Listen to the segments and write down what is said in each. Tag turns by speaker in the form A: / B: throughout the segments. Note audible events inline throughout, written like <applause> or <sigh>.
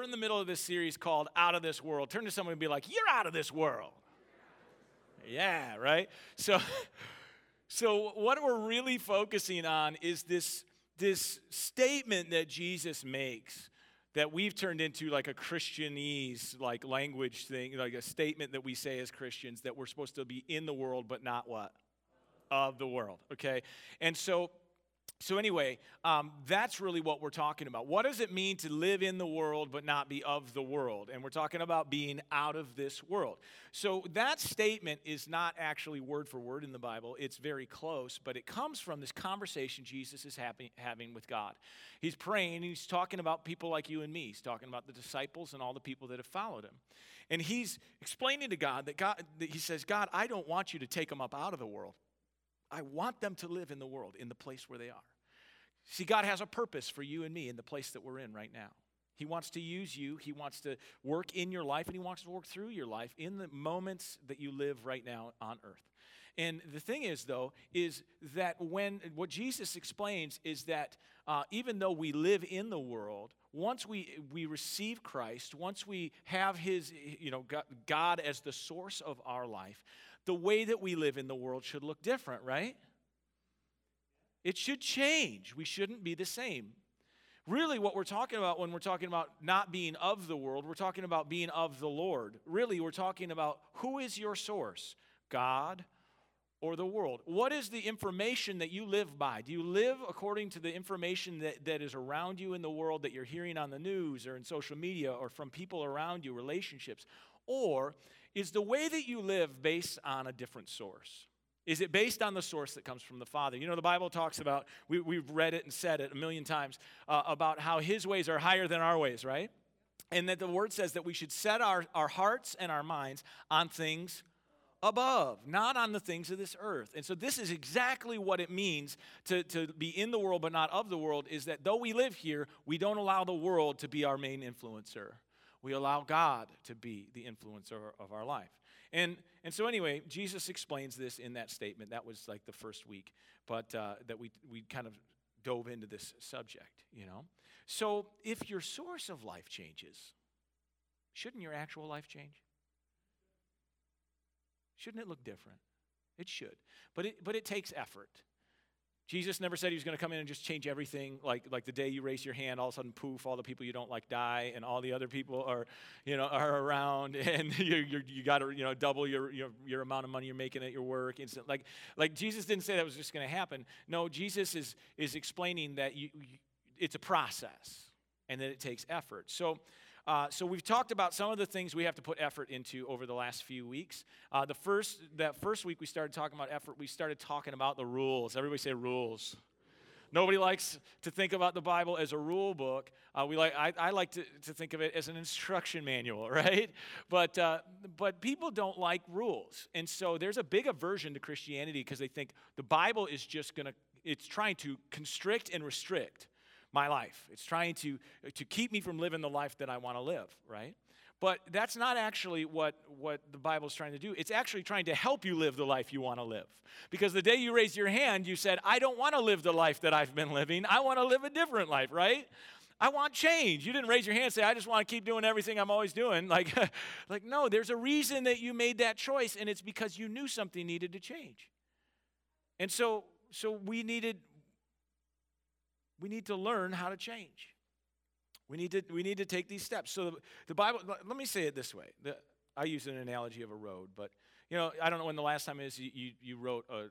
A: we're in the middle of this series called Out of This World. Turn to someone and be like, You're out of this world. Yeah, right? So, <laughs> so what we're really focusing on is this, this statement that Jesus makes that we've turned into like a Christianese like language thing, like a statement that we say as Christians that we're supposed to be in the world but not what? Of the world, okay? And so so, anyway, um, that's really what we're talking about. What does it mean to live in the world but not be of the world? And we're talking about being out of this world. So, that statement is not actually word for word in the Bible. It's very close, but it comes from this conversation Jesus is having, having with God. He's praying, and he's talking about people like you and me. He's talking about the disciples and all the people that have followed him. And he's explaining to God that, God, that he says, God, I don't want you to take them up out of the world. I want them to live in the world, in the place where they are. See, God has a purpose for you and me in the place that we're in right now. He wants to use you, He wants to work in your life, and He wants to work through your life in the moments that you live right now on earth. And the thing is, though, is that when what Jesus explains is that uh, even though we live in the world, once we, we receive Christ, once we have His, you know, God as the source of our life, the way that we live in the world should look different, right? It should change. We shouldn't be the same. Really, what we're talking about when we're talking about not being of the world, we're talking about being of the Lord. Really, we're talking about who is your source? God or the world? What is the information that you live by? Do you live according to the information that, that is around you in the world that you're hearing on the news or in social media or from people around you, relationships? Or is the way that you live based on a different source? Is it based on the source that comes from the Father? You know, the Bible talks about, we, we've read it and said it a million times, uh, about how His ways are higher than our ways, right? And that the Word says that we should set our, our hearts and our minds on things above, not on the things of this earth. And so, this is exactly what it means to, to be in the world but not of the world is that though we live here, we don't allow the world to be our main influencer. We allow God to be the influencer of our life. And, and so, anyway, Jesus explains this in that statement. That was like the first week, but uh, that we, we kind of dove into this subject, you know? So, if your source of life changes, shouldn't your actual life change? Shouldn't it look different? It should. But it, but it takes effort. Jesus never said he was going to come in and just change everything. Like, like the day you raise your hand, all of a sudden, poof, all the people you don't like die, and all the other people are, you know, are around, <laughs> and you you you got to you know double your, your your amount of money you're making at your work. Instant. Like like Jesus didn't say that was just going to happen. No, Jesus is is explaining that you, you, it's a process and that it takes effort. So uh, so we've talked about some of the things we have to put effort into over the last few weeks. Uh, the first that first week we started talking about effort. We started talking about the rules. Everybody say rules. Nobody likes to think about the Bible as a rule book. Uh, we like, I, I like to, to think of it as an instruction manual, <laughs> right? But, uh, but people don't like rules. And so there's a big aversion to Christianity because they think the Bible is just going to, it's trying to constrict and restrict my life. It's trying to, to keep me from living the life that I want to live, right? But that's not actually what, what the Bible's trying to do. It's actually trying to help you live the life you want to live. Because the day you raised your hand, you said, I don't want to live the life that I've been living. I want to live a different life, right? I want change. You didn't raise your hand and say, I just want to keep doing everything I'm always doing. <laughs> Like, <laughs> like, no, there's a reason that you made that choice, and it's because you knew something needed to change. And so, so we needed we need to learn how to change. We need to, we need to take these steps. So the, the Bible, let me say it this way. The, I use an analogy of a road, but you know, I don't know when the last time is you, you, you wrote a,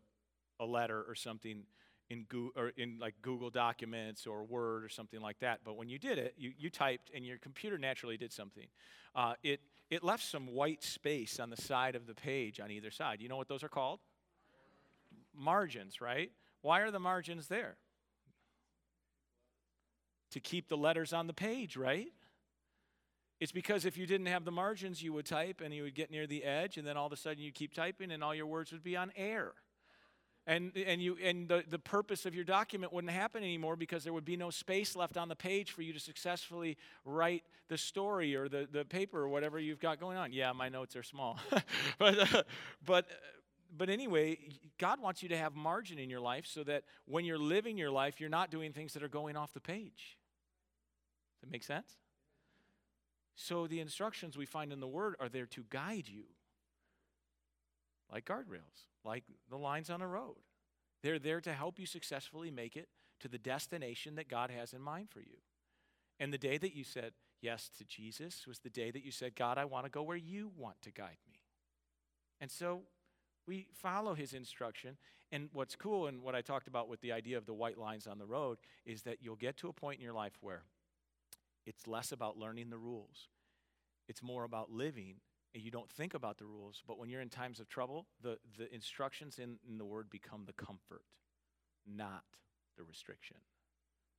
A: a letter or something in, Go, or in like Google Documents or Word or something like that. But when you did it, you, you typed and your computer naturally did something. Uh, it, it left some white space on the side of the page on either side. You know what those are called? Margins, right? Why are the margins there? To keep the letters on the page, right? It's because if you didn't have the margins, you would type and you would get near the edge, and then all of a sudden you'd keep typing, and all your words would be on air. And, and, you, and the, the purpose of your document wouldn't happen anymore because there would be no space left on the page for you to successfully write the story or the, the paper or whatever you've got going on. Yeah, my notes are small. <laughs> but, uh, but, but anyway, God wants you to have margin in your life so that when you're living your life, you're not doing things that are going off the page. That make sense? So the instructions we find in the Word are there to guide you, like guardrails, like the lines on a road. They're there to help you successfully make it to the destination that God has in mind for you. And the day that you said yes to Jesus was the day that you said, God, I want to go where you want to guide me. And so we follow his instruction. And what's cool, and what I talked about with the idea of the white lines on the road, is that you'll get to a point in your life where it's less about learning the rules, it's more about living. And you don't think about the rules, but when you're in times of trouble, the, the instructions in, in the word become the comfort, not the restriction.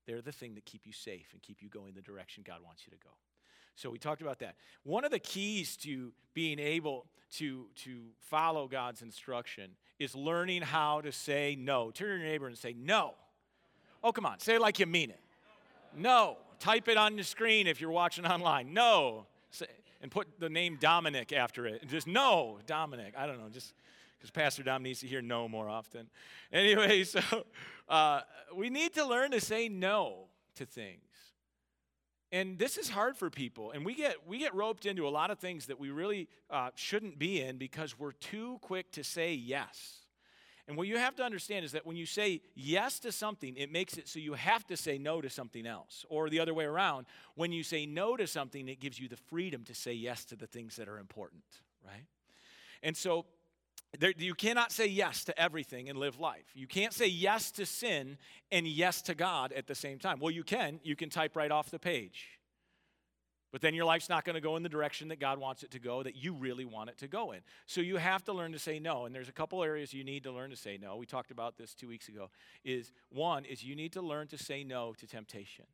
A: They're the thing that keep you safe and keep you going the direction God wants you to go. So we talked about that. One of the keys to being able to, to follow God's instruction is learning how to say no. Turn to your neighbor and say no. Oh, come on. Say it like you mean it. No. Type it on the screen if you're watching online. No. And put the name Dominic after it. Just no, Dominic. I don't know. Just because Pastor Dom needs to hear no more often. Anyway, <laughs> so uh, we need to learn to say no to things. And this is hard for people, and we get we get roped into a lot of things that we really uh, shouldn't be in because we're too quick to say yes. And what you have to understand is that when you say yes to something, it makes it so you have to say no to something else. Or the other way around, when you say no to something, it gives you the freedom to say yes to the things that are important, right? And so there, you cannot say yes to everything and live life. You can't say yes to sin and yes to God at the same time. Well, you can. You can type right off the page. But then your life's not going to go in the direction that God wants it to go, that you really want it to go in. So you have to learn to say no. And there's a couple areas you need to learn to say no. We talked about this two weeks ago. Is one is you need to learn to say no to temptation.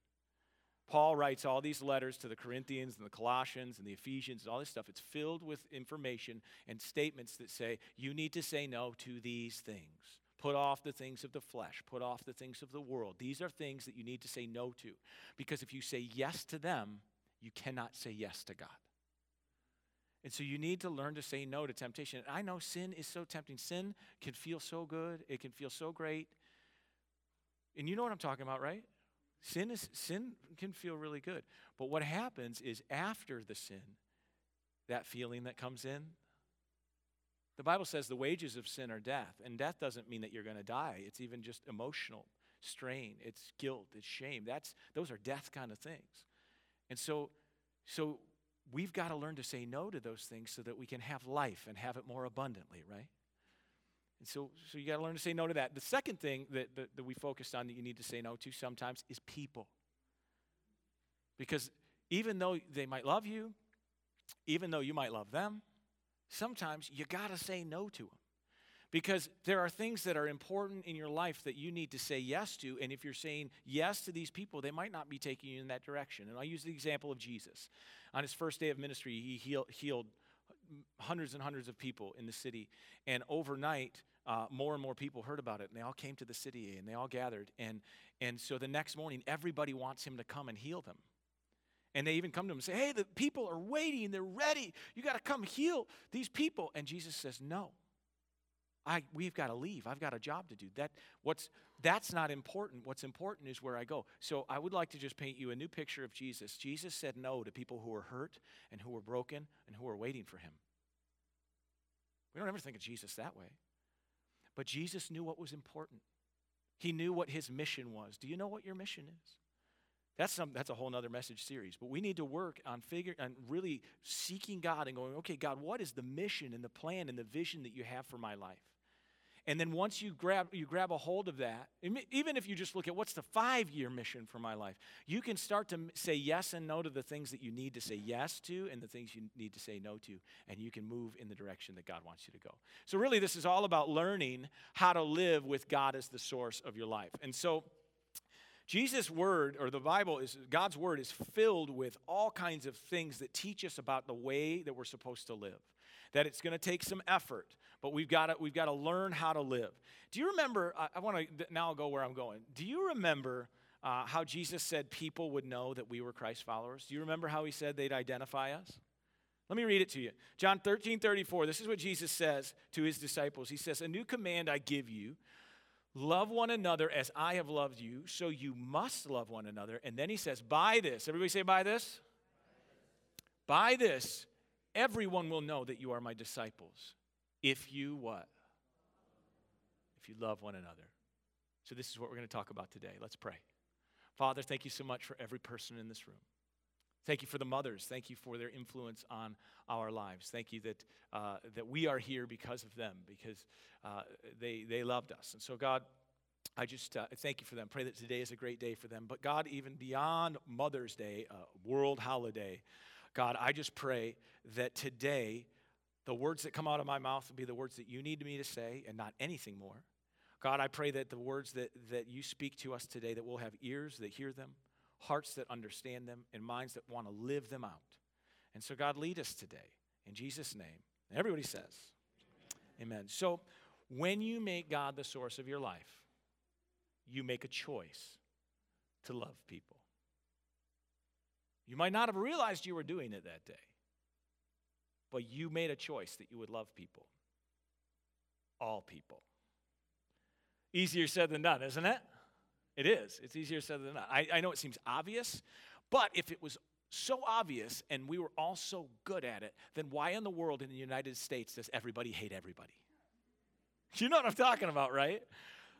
A: Paul writes all these letters to the Corinthians and the Colossians and the Ephesians and all this stuff. It's filled with information and statements that say you need to say no to these things. Put off the things of the flesh, put off the things of the world. These are things that you need to say no to. Because if you say yes to them, you cannot say yes to God. And so you need to learn to say no to temptation. I know sin is so tempting. Sin can feel so good, it can feel so great. And you know what I'm talking about, right? Sin, is, sin can feel really good. But what happens is after the sin, that feeling that comes in, the Bible says the wages of sin are death. And death doesn't mean that you're going to die, it's even just emotional strain, it's guilt, it's shame. That's, those are death kind of things. And so, so we've got to learn to say no to those things so that we can have life and have it more abundantly, right? And so, so you got to learn to say no to that. The second thing that, that, that we focused on that you need to say no to sometimes is people. Because even though they might love you, even though you might love them, sometimes you got to say no to them. Because there are things that are important in your life that you need to say yes to. And if you're saying yes to these people, they might not be taking you in that direction. And I'll use the example of Jesus. On his first day of ministry, he healed, healed hundreds and hundreds of people in the city. And overnight, uh, more and more people heard about it, and they all came to the city and they all gathered. And, and so the next morning, everybody wants him to come and heal them. And they even come to him and say, Hey, the people are waiting, they're ready. You got to come heal these people. And Jesus says, No. I, we've got to leave. I've got a job to do. That, what's, that's not important. What's important is where I go. So I would like to just paint you a new picture of Jesus. Jesus said no to people who were hurt and who were broken and who were waiting for him. We don't ever think of Jesus that way. But Jesus knew what was important. He knew what his mission was. Do you know what your mission is? That's, some, that's a whole other message series. But we need to work on figure on really seeking God and going, okay, God, what is the mission and the plan and the vision that you have for my life? And then once you grab, you grab a hold of that, even if you just look at what's the five year mission for my life, you can start to say yes and no to the things that you need to say yes to and the things you need to say no to. And you can move in the direction that God wants you to go. So, really, this is all about learning how to live with God as the source of your life. And so, Jesus' word, or the Bible, is God's word is filled with all kinds of things that teach us about the way that we're supposed to live that it's going to take some effort, but we've got to, we've got to learn how to live. Do you remember? I, I want to now go where I'm going. Do you remember uh, how Jesus said people would know that we were Christ followers? Do you remember how he said they'd identify us? Let me read it to you. John 13, 34. This is what Jesus says to his disciples. He says, A new command I give you love one another as I have loved you, so you must love one another. And then he says, By this, everybody say, By this? By this, everyone will know that you are my disciples. If you what? If you love one another. So, this is what we're going to talk about today. Let's pray. Father, thank you so much for every person in this room. Thank you for the mothers. Thank you for their influence on our lives. Thank you that, uh, that we are here because of them, because uh, they, they loved us. And so, God, I just uh, thank you for them. Pray that today is a great day for them. But, God, even beyond Mother's Day, a world holiday, God, I just pray that today the words that come out of my mouth will be the words that you need me to say and not anything more. God, I pray that the words that, that you speak to us today, that we'll have ears that hear them hearts that understand them, and minds that want to live them out. And so, God, lead us today. In Jesus' name. everybody says, Amen. So, when you make God the source of your life, you make a choice to love people. You might not have realized you were doing it that day, but you made a choice that you would love people. All people. Easier said than done, isn't it? It is. It's easier said than done. I, I know it seems obvious, but if it was so obvious and we were all so good at it, then why in the world in the United States does everybody hate everybody? You know what I'm talking about, right?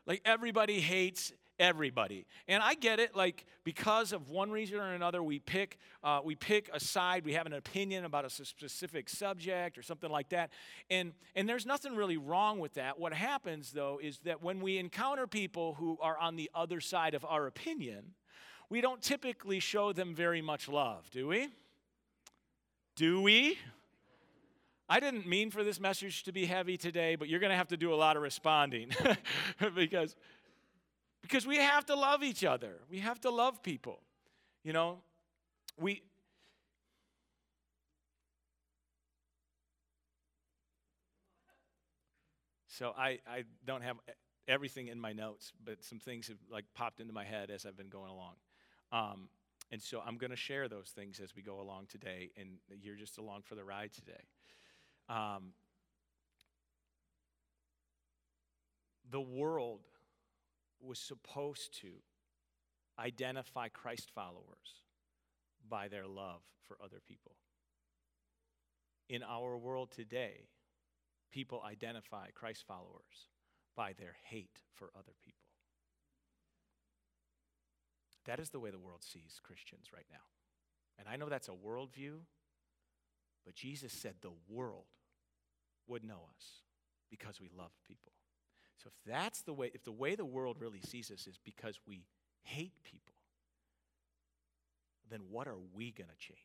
A: Like everybody hates everybody. And I get it, like because of one reason or another, we pick uh, we pick a side, we have an opinion about a specific subject or something like that. And and there's nothing really wrong with that. What happens though is that when we encounter people who are on the other side of our opinion, we don't typically show them very much love, do we? Do we? I didn't mean for this message to be heavy today, but you're going to have to do a lot of responding <laughs> because because we have to love each other. We have to love people. You know, we. So I, I don't have everything in my notes, but some things have like popped into my head as I've been going along. Um, and so I'm going to share those things as we go along today, and you're just along for the ride today. Um, the world was supposed to identify Christ followers by their love for other people. In our world today, people identify Christ followers by their hate for other people. That is the way the world sees Christians right now. And I know that's a worldview, but Jesus said the world would know us because we love people. So if that's the way, if the way the world really sees us is because we hate people, then what are we going to change?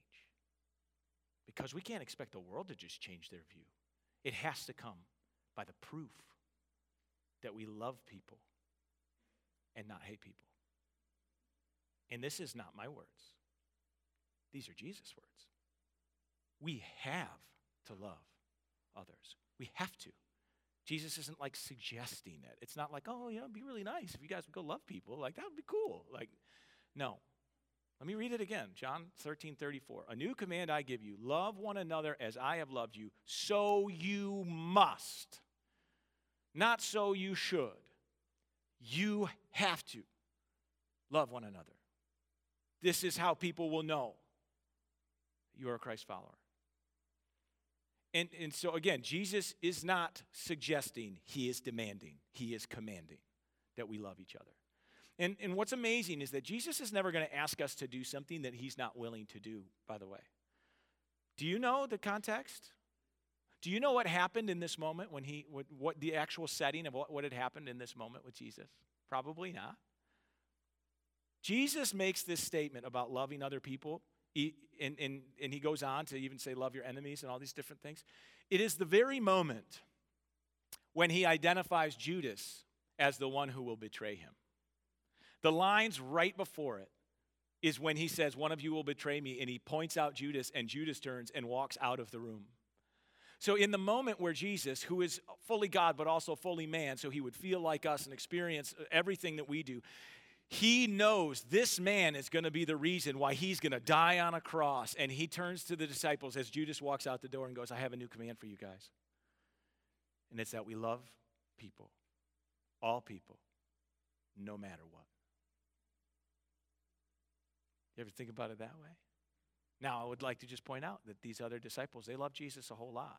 A: Because we can't expect the world to just change their view. It has to come by the proof that we love people and not hate people. And this is not my words, these are Jesus' words. We have to love others. We have to. Jesus isn't like suggesting it. It's not like, oh, you know, it'd be really nice if you guys would go love people. Like, that would be cool. Like, no. Let me read it again. John 13, 34. A new command I give you love one another as I have loved you, so you must. Not so you should. You have to love one another. This is how people will know you are a Christ follower. And, and so, again, Jesus is not suggesting, he is demanding, he is commanding that we love each other. And, and what's amazing is that Jesus is never going to ask us to do something that he's not willing to do, by the way. Do you know the context? Do you know what happened in this moment when he, what, what the actual setting of what, what had happened in this moment with Jesus? Probably not. Jesus makes this statement about loving other people and, and, and he goes on to even say, Love your enemies and all these different things. It is the very moment when he identifies Judas as the one who will betray him. The lines right before it is when he says, One of you will betray me, and he points out Judas, and Judas turns and walks out of the room. So, in the moment where Jesus, who is fully God but also fully man, so he would feel like us and experience everything that we do, he knows this man is going to be the reason why he's going to die on a cross. And he turns to the disciples as Judas walks out the door and goes, I have a new command for you guys. And it's that we love people, all people, no matter what. You ever think about it that way? Now, I would like to just point out that these other disciples, they love Jesus a whole lot.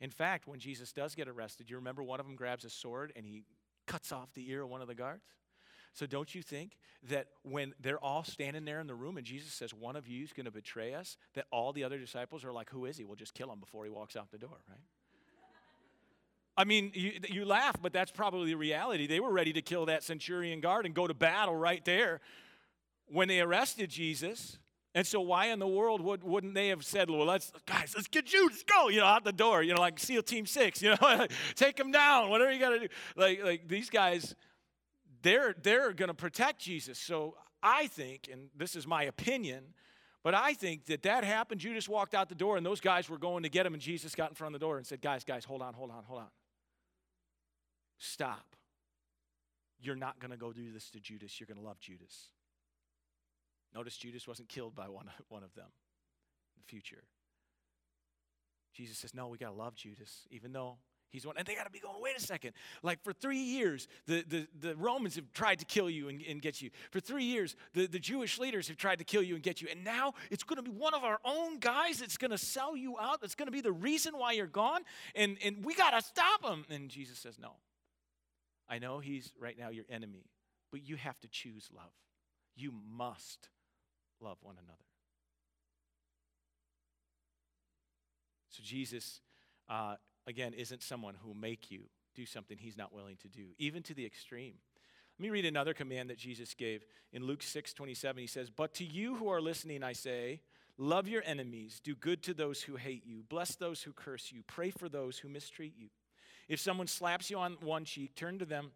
A: In fact, when Jesus does get arrested, you remember one of them grabs a sword and he cuts off the ear of one of the guards? So don't you think that when they're all standing there in the room and Jesus says, one of you is going to betray us, that all the other disciples are like, who is he? We'll just kill him before he walks out the door, right? I mean, you, you laugh, but that's probably the reality. They were ready to kill that centurion guard and go to battle right there when they arrested Jesus. And so, why in the world would, wouldn't they have said, well, let's, guys, let's get you, let's go, you know, out the door, you know, like SEAL Team Six, you know, <laughs> take them down, whatever you got to do. Like, like these guys, they're, they're going to protect Jesus. So, I think, and this is my opinion, but I think that that happened. Judas walked out the door, and those guys were going to get him, and Jesus got in front of the door and said, guys, guys, hold on, hold on, hold on. Stop. You're not going to go do this to Judas. You're going to love Judas. Notice Judas wasn't killed by one, <laughs> one of them in the future. Jesus says, No, we got to love Judas, even though he's one. And they got to be going, wait a second. Like for three years, the, the, the Romans have tried to kill you and, and get you. For three years, the, the Jewish leaders have tried to kill you and get you. And now it's going to be one of our own guys that's going to sell you out. That's going to be the reason why you're gone. And, and we got to stop him. And Jesus says, No. I know he's right now your enemy, but you have to choose love. You must love one another. So Jesus, uh, again, isn't someone who will make you do something he's not willing to do, even to the extreme. Let me read another command that Jesus gave in Luke 6 27. He says, But to you who are listening, I say, love your enemies, do good to those who hate you, bless those who curse you, pray for those who mistreat you. If someone slaps you on one cheek, turn to them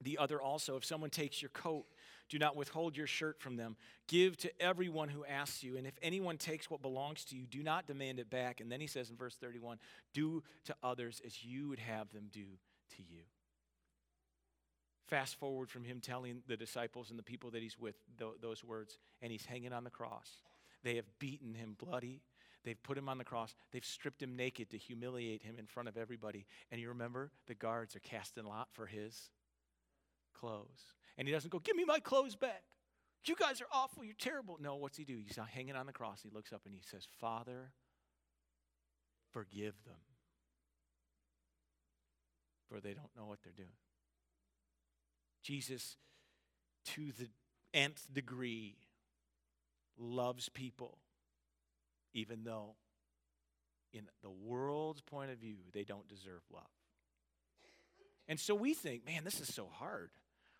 A: the other also. If someone takes your coat, do not withhold your shirt from them. Give to everyone who asks you. And if anyone takes what belongs to you, do not demand it back. And then he says in verse 31 do to others as you would have them do to you. Fast forward from him telling the disciples and the people that he's with those words, and he's hanging on the cross. They have beaten him bloody. They've put him on the cross. They've stripped him naked to humiliate him in front of everybody. And you remember the guards are casting lot for his clothes. And he doesn't go, Give me my clothes back. You guys are awful. You're terrible. No, what's he do? He's hanging on the cross. He looks up and he says, Father, forgive them, for they don't know what they're doing. Jesus, to the nth degree, loves people, even though, in the world's point of view, they don't deserve love. And so we think, man, this is so hard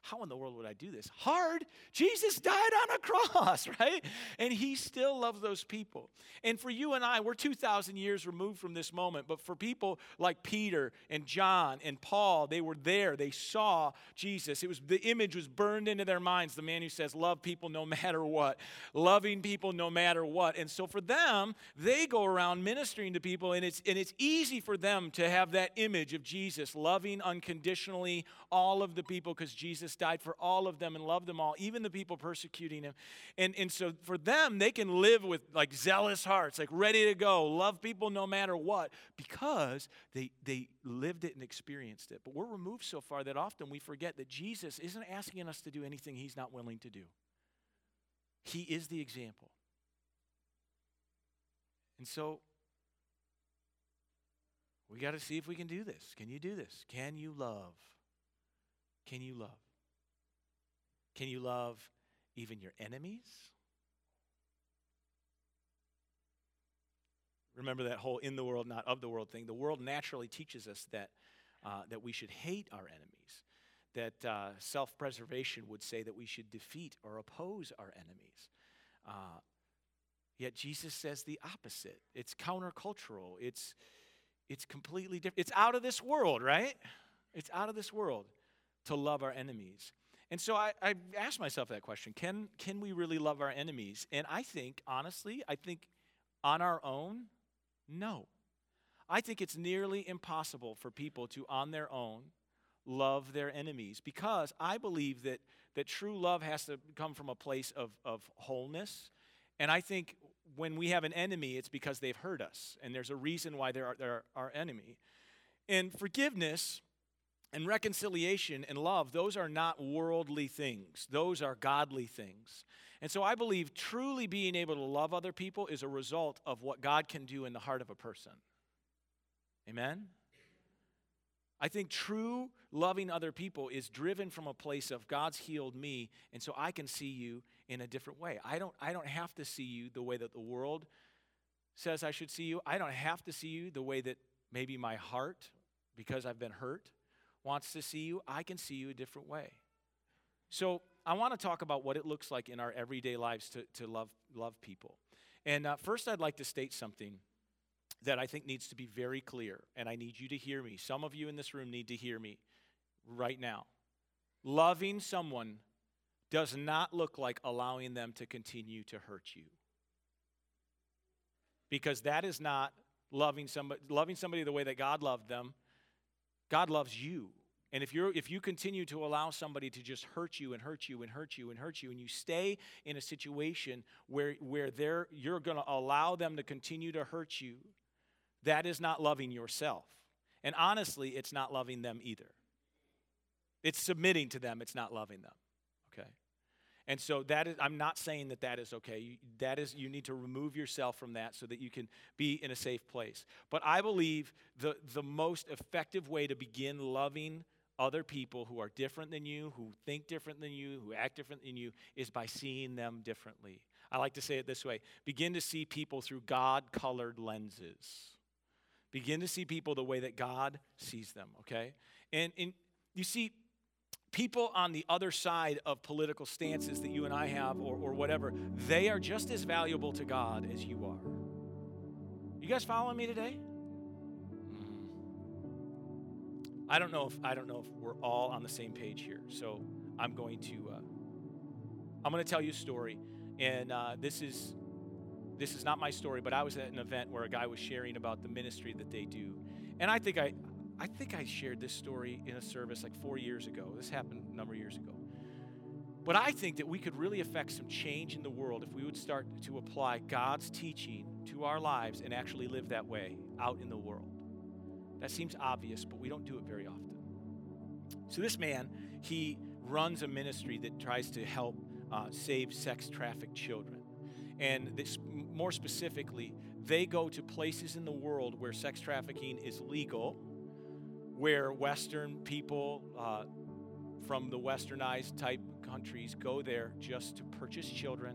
A: how in the world would I do this? Hard. Jesus died on a cross, <laughs> right? And he still loves those people. And for you and I, we're 2,000 years removed from this moment. But for people like Peter and John and Paul, they were there. They saw Jesus. It was the image was burned into their minds. The man who says, "Love people no <laughs> matter what," loving people no matter what. And so for them, they go around ministering to people, and it's and it's easy for them to have that image of Jesus loving unconditionally all of the people because Jesus Jesus died for all of them and loved them all, even the people persecuting him. And, and so for them, they can live with like zealous hearts, like ready to go, love people no matter what, because they, they lived it and experienced it. But we're removed so far that often we forget that Jesus isn't asking us to do anything he's not willing to do. He is the example. And so we got to see if we can do this. Can you do this? Can you love? Can you love? Can you love even your enemies? Remember that whole in the world, not of the world thing. The world naturally teaches us that, uh, that we should hate our enemies, that uh, self preservation would say that we should defeat or oppose our enemies. Uh, yet Jesus says the opposite. It's countercultural, it's, it's completely different. It's out of this world, right? It's out of this world to love our enemies. And so I, I asked myself that question can, can we really love our enemies? And I think, honestly, I think on our own, no. I think it's nearly impossible for people to, on their own, love their enemies because I believe that, that true love has to come from a place of, of wholeness. And I think when we have an enemy, it's because they've hurt us, and there's a reason why they're, they're our enemy. And forgiveness And reconciliation and love, those are not worldly things, those are godly things. And so I believe truly being able to love other people is a result of what God can do in the heart of a person. Amen? I think true loving other people is driven from a place of God's healed me, and so I can see you in a different way. I don't, I don't have to see you the way that the world says I should see you. I don't have to see you the way that maybe my heart, because I've been hurt, wants to see you, I can see you a different way. So I want to talk about what it looks like in our everyday lives to, to love, love people. And uh, first, I'd like to state something that I think needs to be very clear, and I need you to hear me. Some of you in this room need to hear me right now. Loving someone does not look like allowing them to continue to hurt you. Because that is not loving somebody, loving somebody the way that God loved them God loves you. And if, you're, if you continue to allow somebody to just hurt you and hurt you and hurt you and hurt you, and you stay in a situation where, where they're, you're going to allow them to continue to hurt you, that is not loving yourself. And honestly, it's not loving them either. It's submitting to them, it's not loving them. Okay? And so that is, I'm not saying that that is okay. That is, you need to remove yourself from that so that you can be in a safe place. But I believe the, the most effective way to begin loving other people who are different than you, who think different than you, who act different than you, is by seeing them differently. I like to say it this way begin to see people through God colored lenses. Begin to see people the way that God sees them, okay? And, and you see, people on the other side of political stances that you and I have or, or whatever, they are just as valuable to God as you are. You guys following me today? I don't know if I don't know if we're all on the same page here. So I'm going to uh, I'm going to tell you a story, and uh, this is this is not my story, but I was at an event where a guy was sharing about the ministry that they do, and I think I I think I shared this story in a service like four years ago. This happened a number of years ago. But I think that we could really affect some change in the world if we would start to apply God's teaching to our lives and actually live that way out in the world. That seems obvious, but we don't do it very often. So, this man, he runs a ministry that tries to help uh, save sex trafficked children. And this, more specifically, they go to places in the world where sex trafficking is legal where Western people uh, from the westernized type countries go there just to purchase children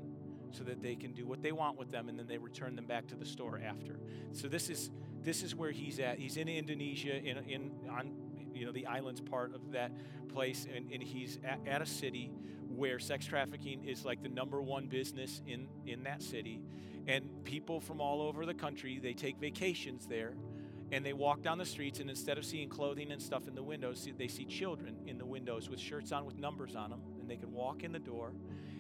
A: so that they can do what they want with them and then they return them back to the store after. So this is this is where he's at. He's in Indonesia in, in on you know the islands part of that place and, and he's at, at a city where sex trafficking is like the number one business in in that city and people from all over the country they take vacations there and they walk down the streets and instead of seeing clothing and stuff in the windows they see children in the windows with shirts on with numbers on them and they can walk in the door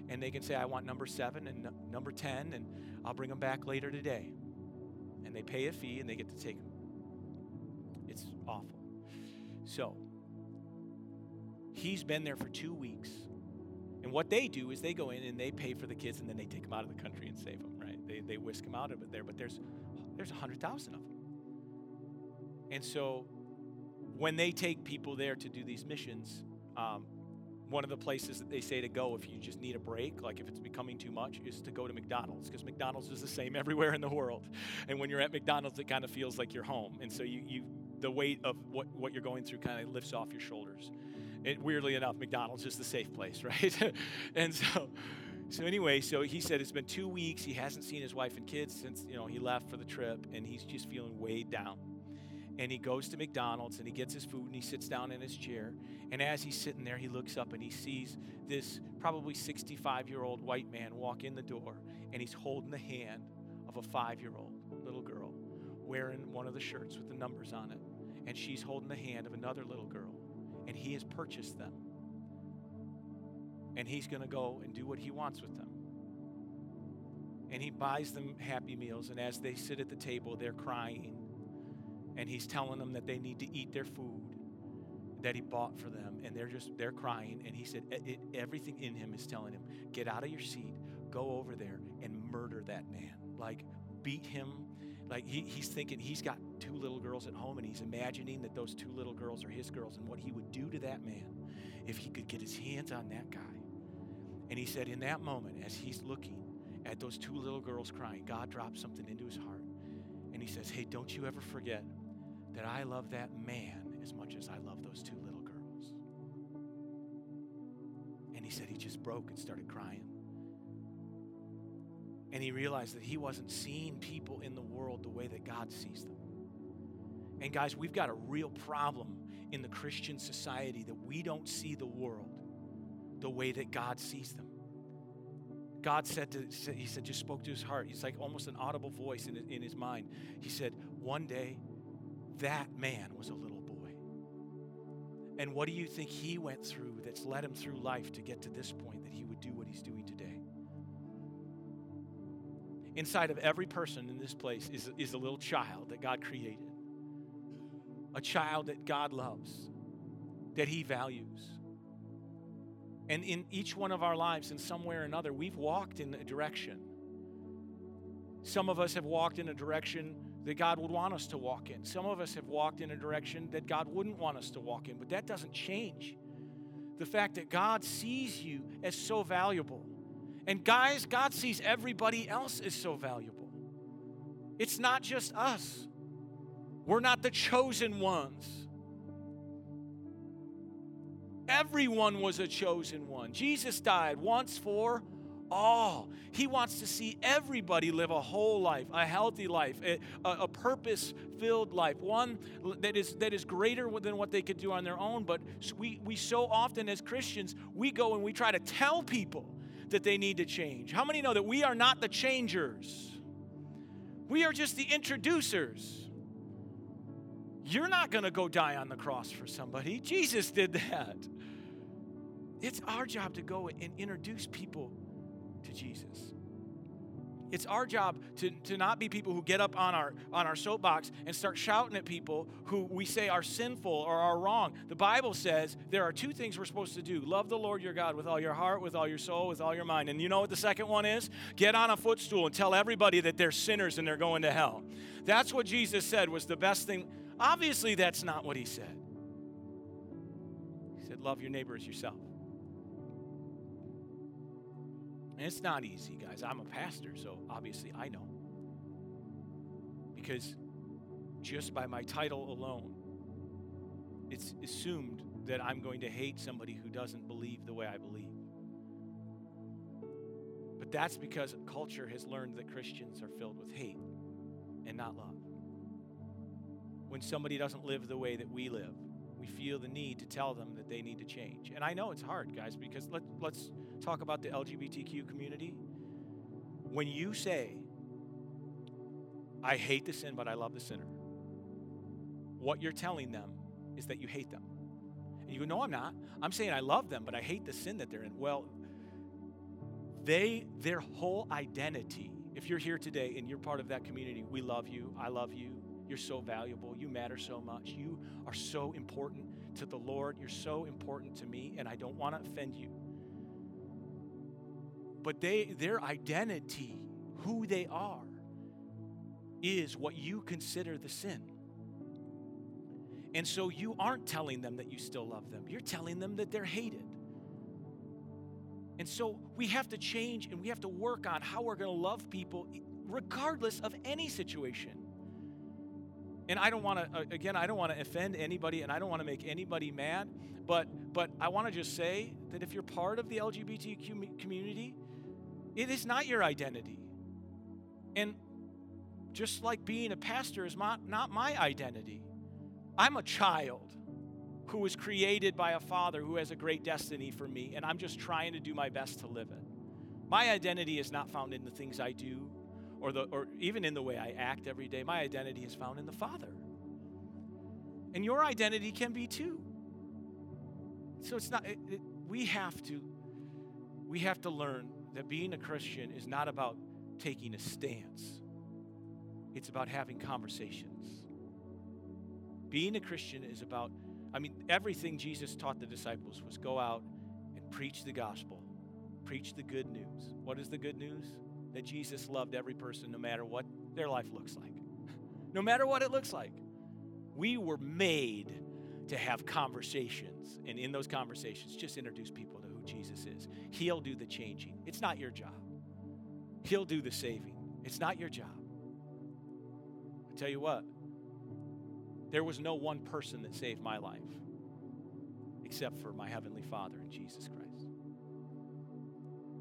A: and they can say i want number seven and number 10 and i'll bring them back later today. And they pay a fee and they get to take them it's awful. So he's been there for two weeks and what they do is they go in and they pay for the kids and then they take them out of the country and save them right? They, they whisk them out of it there but there's there's 100000 of them and so when they take people there to do these missions, um, one of the places that they say to go if you just need a break, like if it's becoming too much, is to go to McDonald's because McDonald's is the same <laughs> everywhere in the world. And when you're at McDonald's, it kind of feels like you're home. And so you, you the weight of what, what you're going through kind of lifts off your shoulders. It, weirdly enough, McDonald's is the safe place, <laughs> right? and so, so anyway, so he said it's been two weeks. He hasn't seen his wife and kids since you know he left for the trip, and he's just feeling weighed down and he goes to McDonald's and he gets his food and he sits down in his chair. And as he's sitting there, he looks up and he sees this probably 65 year old white man walk in the door and he's holding the hand of a five year old little girl wearing one of the shirts with the numbers on it. And she's holding the hand of another little girl and he has purchased them. And he's going to go and do what he wants with them. And he buys them happy meals. And as they sit at the table, they're crying and he's telling them that they need to eat their food that he bought for them and they're just they're crying and he said it, everything in him is telling him get out of your seat go over there and murder that man like beat him like he, he's thinking he's got two little girls at home and he's imagining that those two little girls are his girls and what he would do to that man if he could get his hands on that guy. And he said, in that moment, as he's looking at those two little girls crying, God dropped something into his heart. And he says, Hey, don't you ever forget that I love that man as much as I love those two little girls. And he said he just broke and started crying. And he realized that he wasn't seeing people in the world the way that God sees them. And guys, we've got a real problem in the Christian society that we don't see the world the way that God sees them. God said to, he said, just spoke to his heart. He's like almost an audible voice in, in his mind. He said, one day that man was a little boy. And what do you think he went through that's led him through life to get to this point that he would do what he's doing today? Inside of every person in this place is, is a little child that God created, a child that God loves, that he values. And in each one of our lives, in some way or another, we've walked in a direction. Some of us have walked in a direction that God would want us to walk in. Some of us have walked in a direction that God wouldn't want us to walk in, but that doesn't change the fact that God sees you as so valuable. And guys, God sees everybody else as so valuable. It's not just us, we're not the chosen ones. Everyone was a chosen one. Jesus died once for all. He wants to see everybody live a whole life, a healthy life, a, a purpose filled life, one that is, that is greater than what they could do on their own. But we, we so often, as Christians, we go and we try to tell people that they need to change. How many know that we are not the changers? We are just the introducers. You're not going to go die on the cross for somebody. Jesus did that. It's our job to go and introduce people to Jesus. It's our job to, to not be people who get up on our, on our soapbox and start shouting at people who we say are sinful or are wrong. The Bible says there are two things we're supposed to do love the Lord your God with all your heart, with all your soul, with all your mind. And you know what the second one is? Get on a footstool and tell everybody that they're sinners and they're going to hell. That's what Jesus said was the best thing. Obviously, that's not what he said. He said, Love your neighbor as yourself. And it's not easy, guys. I'm a pastor, so obviously I know. Because just by my title alone, it's assumed that I'm going to hate somebody who doesn't believe the way I believe. But that's because culture has learned that Christians are filled with hate and not love. When somebody doesn't live the way that we live, we feel the need to tell them that they need to change. And I know it's hard, guys, because let, let's talk about the LGBTQ community. When you say, I hate the sin, but I love the sinner, what you're telling them is that you hate them. And you go, No, I'm not. I'm saying I love them, but I hate the sin that they're in. Well, they, their whole identity, if you're here today and you're part of that community, we love you, I love you, you're so valuable, you matter so much, you are so important to the Lord, you're so important to me, and I don't want to offend you but they their identity, who they are, is what you consider the sin. And so you aren't telling them that you still love them. You're telling them that they're hated. And so we have to change and we have to work on how we're going to love people regardless of any situation. And I don't want to uh, again I don't want to offend anybody and I don't want to make anybody mad, but but I want to just say that if you're part of the LGBTQ community, it is not your identity. And just like being a pastor is not, not my identity. I'm a child who was created by a father who has a great destiny for me, and I'm just trying to do my best to live it. My identity is not found in the things I do or, the, or even in the way I act every day. My identity is found in the Father. And your identity can be too. So it's not, it, it, we have to, we have to learn that being a Christian is not about taking a stance, it's about having conversations. Being a Christian is about, I mean, everything Jesus taught the disciples was go out and preach the gospel, preach the good news. What is the good news? That Jesus loved every person no matter what their life looks like. <laughs> no matter what it looks like. We were made to have conversations, and in those conversations, just introduce people Jesus is. He'll do the changing. It's not your job. He'll do the saving. It's not your job. I tell you what, there was no one person that saved my life except for my Heavenly Father and Jesus Christ.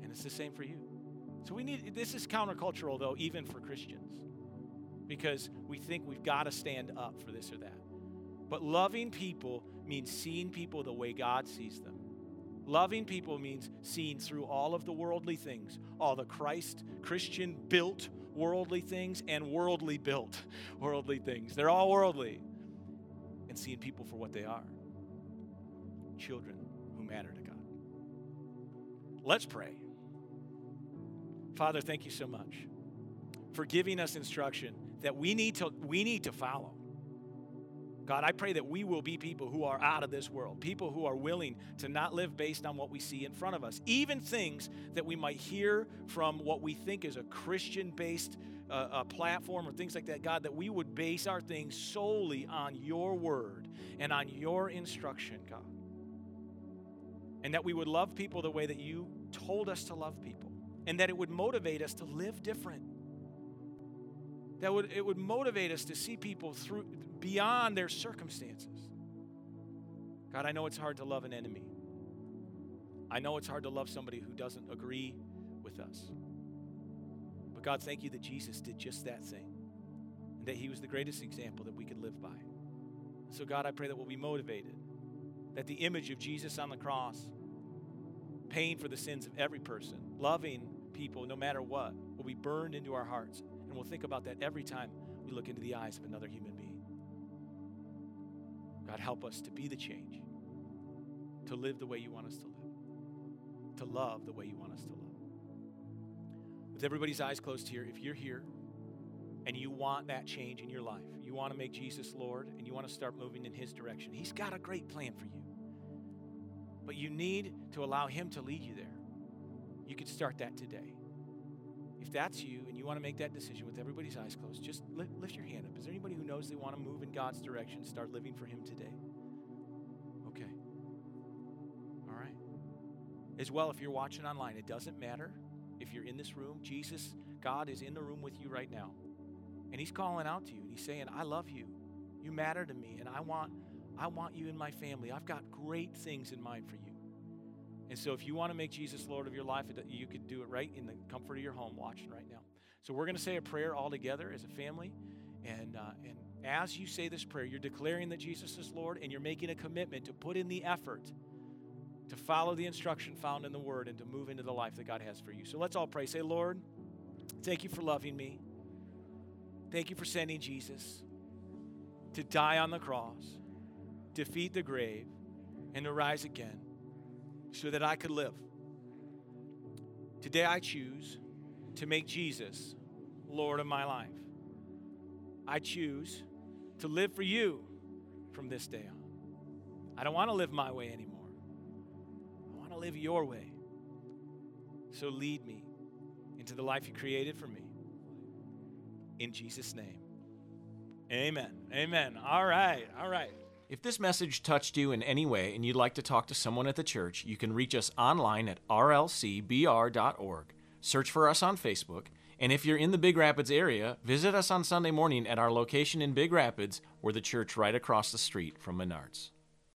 A: And it's the same for you. So we need, this is countercultural though, even for Christians, because we think we've got to stand up for this or that. But loving people means seeing people the way God sees them. Loving people means seeing through all of the worldly things, all the Christ, Christian built worldly things and worldly built <laughs> worldly things. They're all worldly. And seeing people for what they are children who matter to God. Let's pray. Father, thank you so much for giving us instruction that we need to, we need to follow. God, I pray that we will be people who are out of this world, people who are willing to not live based on what we see in front of us, even things that we might hear from what we think is a Christian based uh, platform or things like that. God, that we would base our things solely on your word and on your instruction, God. And that we would love people the way that you told us to love people, and that it would motivate us to live different that would it would motivate us to see people through beyond their circumstances. God, I know it's hard to love an enemy. I know it's hard to love somebody who doesn't agree with us. But God, thank you that Jesus did just that thing. And that he was the greatest example that we could live by. So God, I pray that we'll be motivated. That the image of Jesus on the cross, paying for the sins of every person, loving people no matter what, will be burned into our hearts and we'll think about that every time we look into the eyes of another human being. God, help us to be the change, to live the way you want us to live, to love the way you want us to love. With everybody's eyes closed here, if you're here and you want that change in your life, you want to make Jesus Lord, and you want to start moving in His direction, He's got a great plan for you. But you need to allow Him to lead you there. You could start that today. If that's you and you want to make that decision with everybody's eyes closed, just lift, lift your hand up. Is there anybody who knows they want to move in God's direction, start living for Him today? Okay. All right. As well, if you're watching online, it doesn't matter if you're in this room. Jesus, God is in the room with you right now. And He's calling out to you and He's saying, I love you. You matter to me, and I want, I want you in my family. I've got great things in mind for you. And so, if you want to make Jesus Lord of your life, you could do it right in the comfort of your home watching right now. So, we're going to say a prayer all together as a family. And, uh, and as you say this prayer, you're declaring that Jesus is Lord and you're making a commitment to put in the effort to follow the instruction found in the Word and to move into the life that God has for you. So, let's all pray. Say, Lord, thank you for loving me. Thank you for sending Jesus to die on the cross, defeat the grave, and to rise again so that I could live. Today I choose to make Jesus Lord of my life. I choose to live for you from this day on. I don't want to live my way anymore. I want to live your way. So lead me into the life you created for me. In Jesus' name. Amen. Amen. All right. All right. If this message touched you in any way and you'd like to talk to someone at the church, you can reach us online at rlcbr.org. Search for us on Facebook. And if you're in the Big Rapids area, visit us on Sunday morning at our location in Big Rapids. We're the church right across the street from Menards.